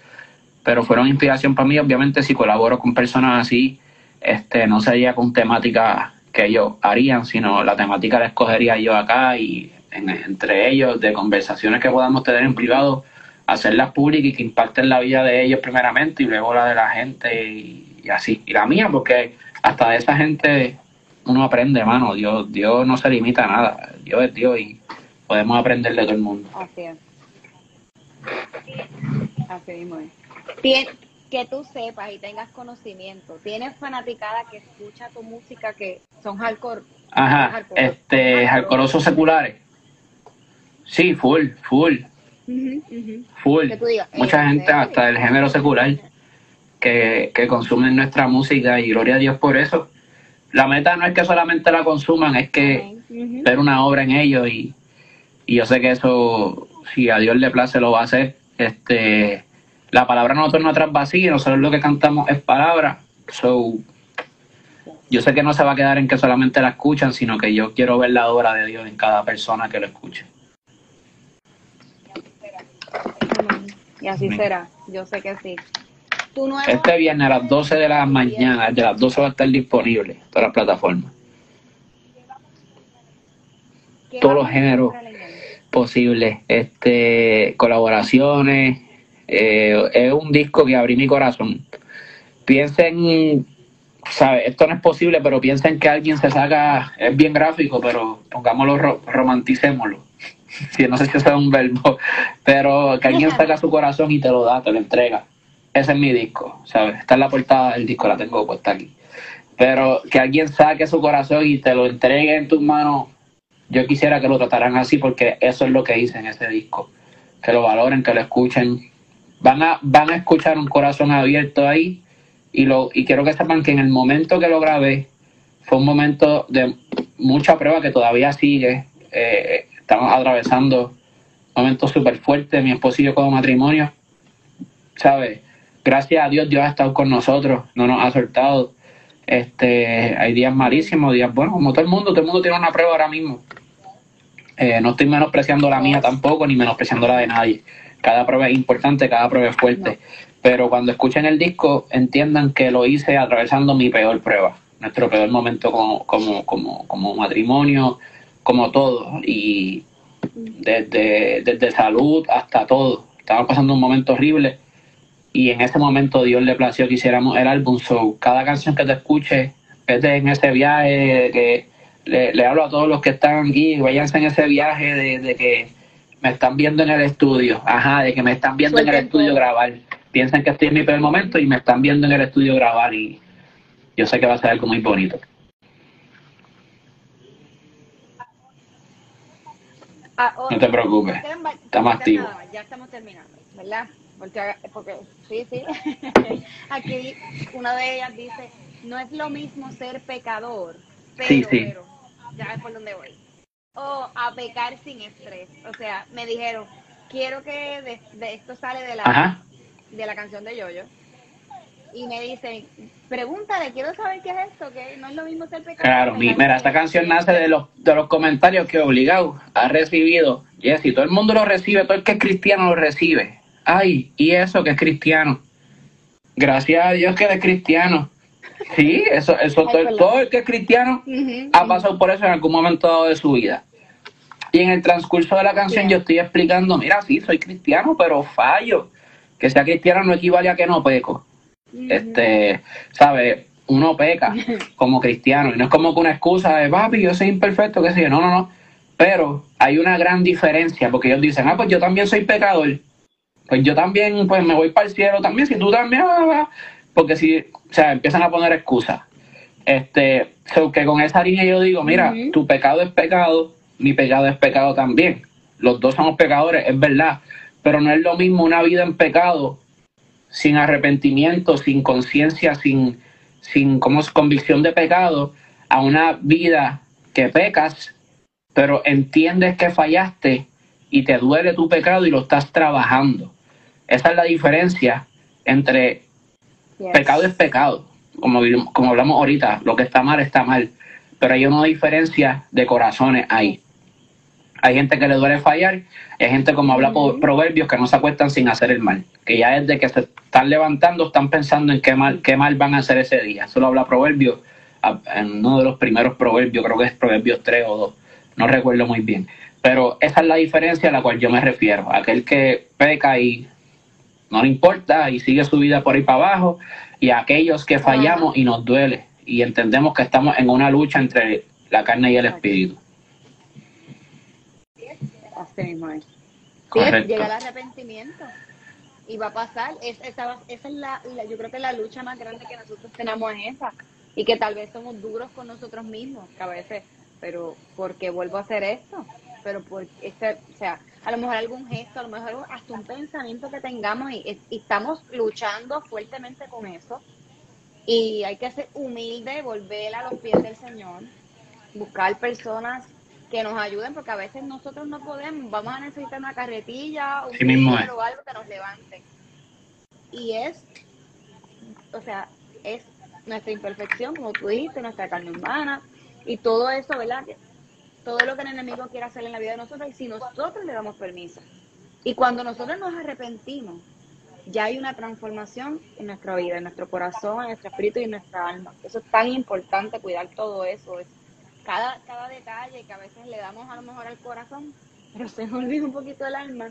pero fueron inspiración para mí, obviamente, si colaboro con personas así este, no sería con temática que ellos harían, sino la temática la escogería yo acá y entre ellos de conversaciones que podamos tener en privado, hacerlas públicas y que impacten la vida de ellos primeramente y luego la de la gente y, así. Y la mía, porque hasta de esa gente uno aprende, hermano. Dios, Dios no se limita a nada. Dios es Dios y podemos aprender de todo el mundo. Así es. Así es que tú sepas y tengas conocimiento, ¿tienes fanaticada que escucha tu música que son hardcore? Ajá, este, hardcoreosos seculares. Sí, full, full. Full. Mucha eh, gente, hasta del género secular, que, que consumen nuestra música y gloria a Dios por eso. La meta no es que solamente la consuman, es que ver una obra en ellos y, y yo sé que eso, si a Dios le place, lo va a hacer. Este, la palabra no torna atrás vacía, nosotros lo que cantamos es palabra. So, yo sé que no se va a quedar en que solamente la escuchan, sino que yo quiero ver la obra de Dios en cada persona que lo escuche. Y así será, yo sé que sí. Este viernes a las 12 de la mañana, de las 12 va a estar disponible todas las plataformas. Todos los géneros posibles, este, colaboraciones. Eh, es un disco que abrí mi corazón. Piensen, ¿sabe? Esto no es posible, pero piensen que alguien se saca, es bien gráfico, pero pongámoslo, romanticémoslo. Si no sé si eso es un verbo, pero que alguien saca su corazón y te lo da, te lo entrega ese es mi disco, ¿sabes? Está en la portada del disco, la tengo puesta aquí. Pero que alguien saque su corazón y te lo entregue en tus manos, yo quisiera que lo trataran así porque eso es lo que hice en ese disco. Que lo valoren, que lo escuchen. Van a, van a escuchar un corazón abierto ahí y, lo, y quiero que sepan que en el momento que lo grabé fue un momento de mucha prueba que todavía sigue. Eh, estamos atravesando momentos súper fuertes, mi esposo y yo como matrimonio, ¿sabes? gracias a Dios, Dios ha estado con nosotros, no nos ha soltado. Este, hay días malísimos, días buenos, como todo el mundo, todo el mundo tiene una prueba ahora mismo. Eh, no estoy menospreciando la mía tampoco, ni menospreciando la de nadie. Cada prueba es importante, cada prueba es fuerte. Pero cuando escuchen el disco, entiendan que lo hice atravesando mi peor prueba, nuestro peor momento como, como, como, como matrimonio, como todo. Y desde, desde salud hasta todo. Estaba pasando un momento horrible y en ese momento Dios le plació que hiciéramos el álbum. So, cada canción que te escuche, vete en ese viaje, que le, hablo a todos los que están aquí, váyanse en ese viaje de, que me están viendo en el estudio, ajá, de que me están viendo en el estudio grabar. Piensen que estoy en mi peor momento y me están viendo en el estudio grabar y yo sé que va a ser algo muy bonito. Ah, no te preocupes, estamos activos. Ya estamos terminando, ¿verdad? Porque, porque sí, sí. Aquí una de ellas dice, no es lo mismo ser pecador, pero, pero ya ves por dónde voy. O a pecar sin estrés. O sea, me dijeron, quiero que de, esto sale de la, de la canción de Yoyo. Y me dicen, pregúntale, quiero saber qué es esto, que no es lo mismo ser pecador. Claro, mira, esta canción nace de los, de los comentarios que obligado ha recibido. Jessy, todo el mundo lo recibe, todo el que es cristiano lo recibe ay, y eso que es cristiano. Gracias a Dios que es cristiano. Sí, eso, eso todo, el que es cristiano ha pasado por eso en algún momento de su vida. Y en el transcurso de la canción yo estoy explicando, mira, sí, soy cristiano, pero fallo. Que sea cristiano no equivale a que no peco. Este, ¿sabes? Uno peca como cristiano. Y no es como que una excusa de, papi, yo soy imperfecto, qué sé yo. No, no, no. Pero hay una gran diferencia, porque ellos dicen, ah, pues yo también soy pecador pues yo también pues me voy para el cielo también, si tú también, porque si, o sea, empiezan a poner excusas. Este, que con esa línea yo digo, mira, tu pecado es pecado, mi pecado es pecado también. Los dos somos pecadores, es verdad, pero no es lo mismo una vida en pecado sin arrepentimiento, sin conciencia, sin, sin como convicción de pecado, a una vida que pecas, pero entiendes que fallaste y te duele tu pecado y lo estás trabajando. Esa es la diferencia entre pecado es pecado, como, como hablamos ahorita, lo que está mal está mal, pero hay una diferencia de corazones ahí. Hay gente que le duele fallar, hay gente como habla por proverbios que no se acuestan sin hacer el mal, que ya desde que se están levantando están pensando en qué mal, qué mal van a hacer ese día. Eso lo habla proverbios, en uno de los primeros proverbios, creo que es proverbios 3 o 2, no recuerdo muy bien. Pero esa es la diferencia a la cual yo me refiero. Aquel que peca y no le importa y sigue su vida por ahí para abajo, y aquellos que fallamos y nos duele y entendemos que estamos en una lucha entre la carne y el espíritu. Así llega el arrepentimiento y va a pasar. esa, esa es la, yo creo que la lucha más grande que nosotros tenemos es esa. Y que tal vez somos duros con nosotros mismos, que a veces, pero ¿por qué vuelvo a hacer esto? Pero por este, o sea, a lo mejor algún gesto, a lo mejor hasta un pensamiento que tengamos y, estamos luchando fuertemente con eso. Y hay que ser humilde, volver a los pies del Señor, buscar personas que nos ayuden, porque a veces nosotros no podemos, vamos a necesitar una carretilla, un o algo que nos levante. Y es, o sea, es nuestra imperfección, como tú dijiste, nuestra carne humana, y todo eso, ¿verdad? Todo lo que el enemigo quiere hacer en la vida de nosotros y si nosotros le damos permiso. Y cuando nosotros nos arrepentimos ya hay una transformación en nuestra vida, en nuestro corazón, en nuestro espíritu y en nuestra alma. Eso es tan importante, cuidar todo eso. Es cada, cada detalle que a veces le damos a lo mejor al corazón, pero se nos olvida un poquito el alma.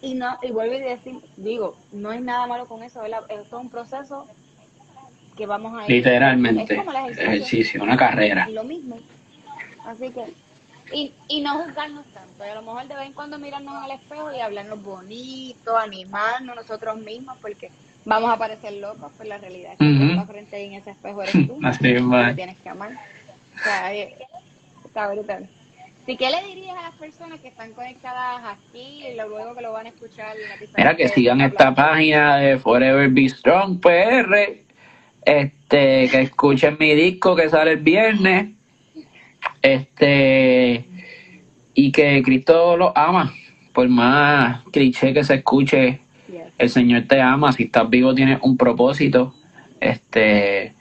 Y no y vuelvo a decir, digo, no hay nada malo con eso, es todo un proceso que vamos a ir. Literalmente, ejercicio, una carrera. Lo mismo. Así que y, y no juzgarnos tanto. Y a lo mejor de vez en cuando mirarnos al espejo y hablarnos bonito, animarnos nosotros mismos, porque vamos a parecer locos, pero la realidad es que uh frente ahí en ese espejo eres tú. Así es, tienes que amar. O sea, eh, está brutal. ¿Y qué le dirías a las personas que están conectadas aquí y luego que lo van a escuchar? Mira, que sigan esta página de Forever Be Strong PR, este, que escuchen mi disco que sale el viernes este, y que Cristo lo ama, por más cliché que se escuche, el Señor te ama, si estás vivo tienes un propósito, este,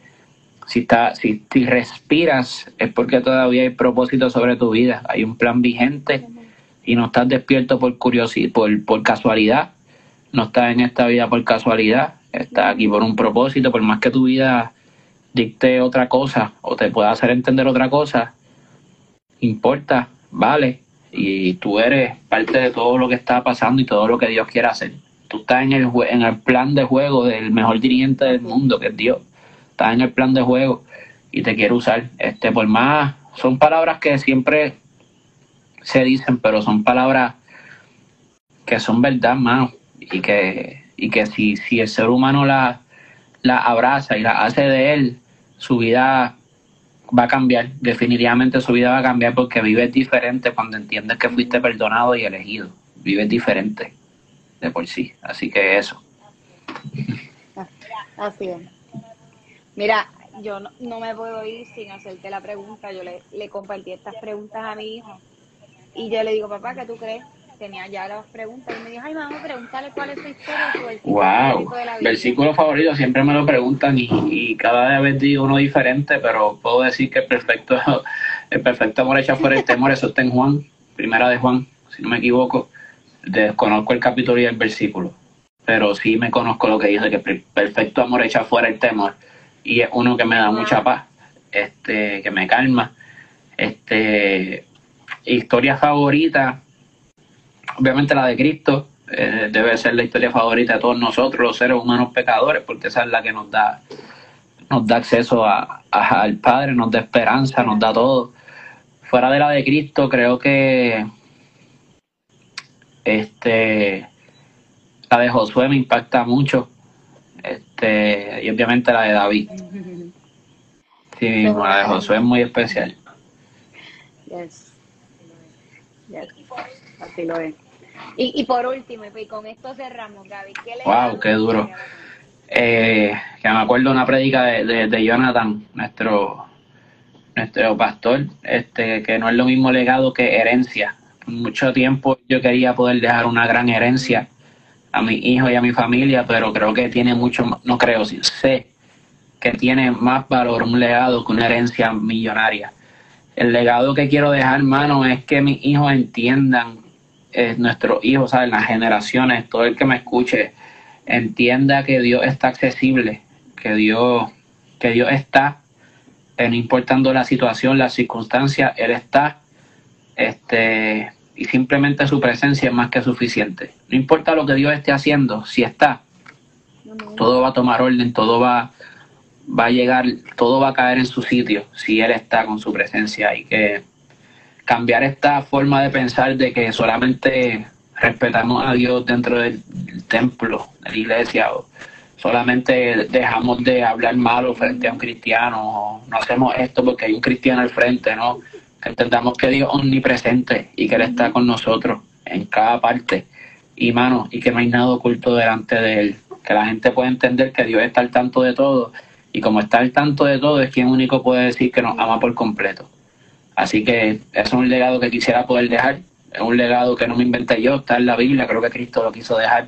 si, está, si, respiras es porque todavía hay propósito sobre tu vida, hay un plan vigente y no estás despierto por curiosidad, por, por casualidad, no estás en esta vida por casualidad, estás aquí por un propósito, por más que tu vida dicte otra cosa o te pueda hacer entender otra cosa, importa, vale, y tú eres parte de todo lo que está pasando y todo lo que Dios quiere hacer. Tú estás en el, en el plan de juego del mejor dirigente del mundo, que es Dios. Estás en el plan de juego y te quiere usar. Este, por más, son palabras que siempre se dicen, pero son palabras que son verdad, mano, y que, y que si, si el ser humano la, la abraza y la hace de él, su vida va a cambiar, definitivamente su vida va a cambiar porque vives diferente cuando entiendes que fuiste perdonado y elegido. Vives diferente de por sí. Así que eso. Así es. Mira, yo no, me puedo ir sin hacerte la pregunta. Yo le, le compartí estas preguntas a mi hijo y yo le digo, papá, ¿qué tú crees? Tenía ya las preguntas y me dijo, ay, vamos a preguntarle cuál es su historia, su versículo wow. favorito de la Biblia. Versículo favorito, siempre me lo preguntan y, cada vez digo uno diferente, pero puedo decir que el perfecto, el perfecto amor hecha fuera el temor, eso está en Juan, primera de Juan, si no me equivoco. Desconozco el capítulo y el versículo, pero sí me conozco lo que dice, que el perfecto amor echa fuera el temor y es uno que me da mucha paz, este, que me calma. Este, historia favorita, obviamente la de Cristo eh, debe ser la historia favorita de todos nosotros, los seres humanos pecadores, porque esa es la que nos da, nos da acceso a, al Padre, nos da esperanza, nos da todo. Fuera de la de Cristo, creo que este la de Josué me impacta mucho. Este, y obviamente la de David. Sí mismo, la de Josué es muy especial. Yes. Así lo es. Y, por último, y con esto cerramos, Gaby. ¿qué le wow, qué duro. Eh, que me acuerdo una prédica de, de, Jonathan, nuestro nuestro pastor, este que no es lo mismo legado que herencia. mucho tiempo yo quería poder dejar una gran herencia a mi hijo y a mi familia, pero creo que tiene mucho, no creo, sé que tiene más valor un legado que una herencia millonaria. El legado que quiero dejar, hermano, es que mis hijos entiendan es nuestros hijos, ¿sabes? las generaciones, todo el que me escuche, entienda que Dios está accesible, que Dios, que Dios está, no importando la situación, la circunstancia, Él está, este, y simplemente su presencia es más que suficiente. No importa lo que Dios esté haciendo, si está, todo va a tomar orden, todo va, va a llegar, todo va a caer en su sitio, si Él está con su presencia y que cambiar esta forma de pensar de que solamente respetamos a Dios dentro del templo, de la iglesia, o solamente dejamos de hablar malo frente a un cristiano, o no hacemos esto porque hay un cristiano al frente, ¿no? Que entendamos que Dios es omnipresente y que Él está con nosotros en cada parte, y mano, y que no hay nada oculto delante de Él, que la gente puede entender que Dios está al tanto de todo, y como está al tanto de todo, es quien único puede decir que nos ama por completo. Así que es un legado que quisiera poder dejar. Es un legado que no me inventé yo, está en la Biblia, creo que Cristo lo quiso dejar.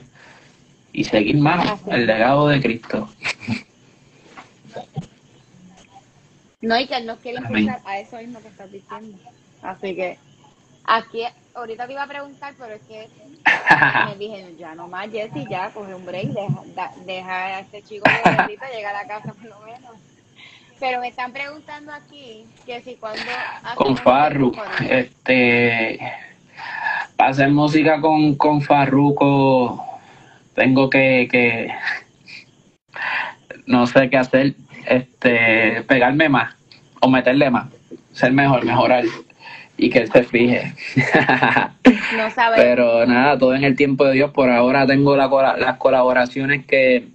Y seguir más el legado de Cristo. No, y que Él nos quiere escuchar a eso mismo que estás diciendo. Así que Aquí, ahorita te iba a preguntar, pero es que me dije, ya no más, Jessy, ya, coge un break, deja, deja a este chico bonito llegar a la casa por lo menos. Pero me están preguntando aquí que si cuando... Con Farru, este... Para hacer música con, con Farruko tengo que, que... No sé qué hacer, este... Pegarme más o meterle más, ser mejor, mejorar y que él se fije. no sabe. Pero nada, todo en el tiempo de Dios. Por ahora tengo la, las colaboraciones que,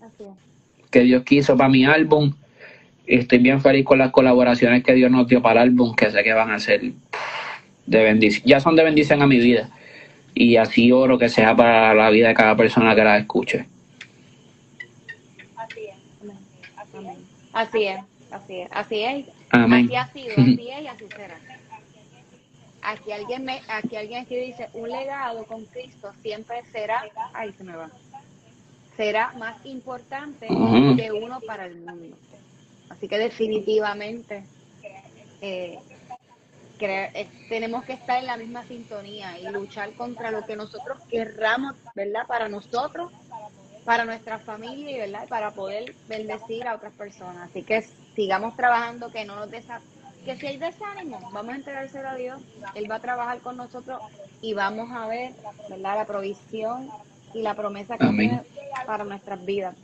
que Dios quiso para mi álbum. Estoy bien feliz con las colaboraciones que Dios nos dio para el álbum, que sé que van a ser de bendición. Ya son de bendición a mi vida. Y así oro que sea para la vida de cada persona que la escuche. Así es. Así es. Así es. Así es. Amén. Así ha sido, así es y así será. Aquí alguien me, aquí alguien aquí dice, un legado con Cristo siempre será, ay se me va, será más importante que uno para el mundo. Así que definitivamente eh, eh, tenemos que estar en la misma sintonía y luchar contra lo que nosotros querramos, ¿verdad? Para nosotros, para nuestra familia y ¿verdad? para poder bendecir a otras personas. Así que sigamos trabajando, que no nos desatemos que si hay desánimo, vamos a entregárselo a Dios, Él va a trabajar con nosotros y vamos a ver, ¿verdad? La provisión y la promesa que tiene para nuestras vidas.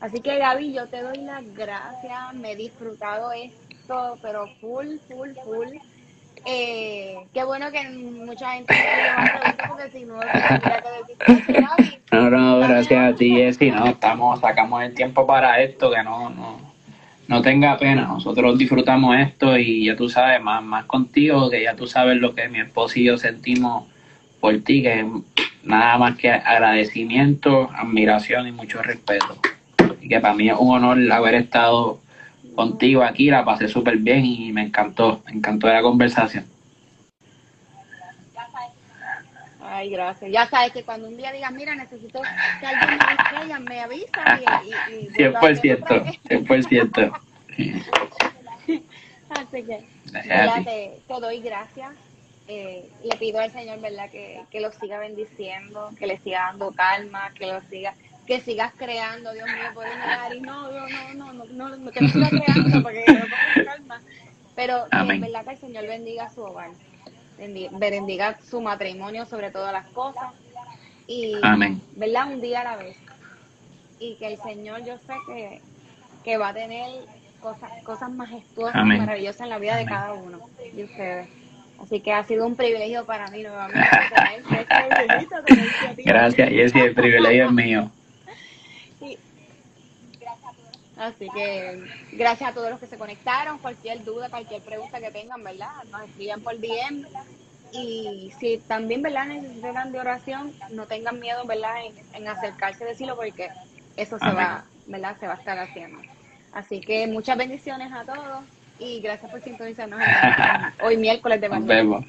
Así que Gaby, yo te doy las gracias, me he disfrutado esto, pero full, full, full. Eh, qué bueno que mucha gente me porque si no, que No, no, gracias a ti, Jessy, no, estamos, sacamos el tiempo para esto, que no, no, no tenga pena, nosotros disfrutamos esto y ya tú sabes, más, más contigo, que ya tú sabes lo que mi esposo y yo sentimos por ti, que nada más que agradecimiento, admiración y mucho respeto. Que para mí es un honor haber estado contigo aquí, la pasé súper bien y me encantó, me encantó la conversación. Ay, gracias. Ya sabes que cuando un día digas, mira, necesito que alguien me estrella, me avisa y... y, y 100%, 100%. Así que ya te, te, doy gracias. Eh, le pido al Señor, ¿verdad? Que, que lo siga bendiciendo, que le siga dando calma, que lo siga que sigas creando, Dios mío, negar y no, no, no, no, no, no, no que no siga creando porque no calma. Pero que, ¿verdad? Que el Señor bendiga su hogar bendiga su matrimonio sobre todas las cosas y ¿verdad? un día a la vez. Y que el Señor yo sé que, que va a tener cosas cosas majestuosas y maravillosas en la vida de cada uno de ustedes. Así que ha sido un privilegio para mí nuevamente gracias y ese el privilegio es mío Así que gracias a todos los que se conectaron. Cualquier duda, cualquier pregunta que tengan, ¿verdad? Nos escriban por DM. Y si también, ¿verdad? Necesitan de oración, no tengan miedo, ¿verdad? En, acercarse a decirlo porque eso se va, ¿verdad? Se va a estar haciendo. Así que muchas bendiciones a todos y gracias por sintonizarnos hoy miércoles de mañana.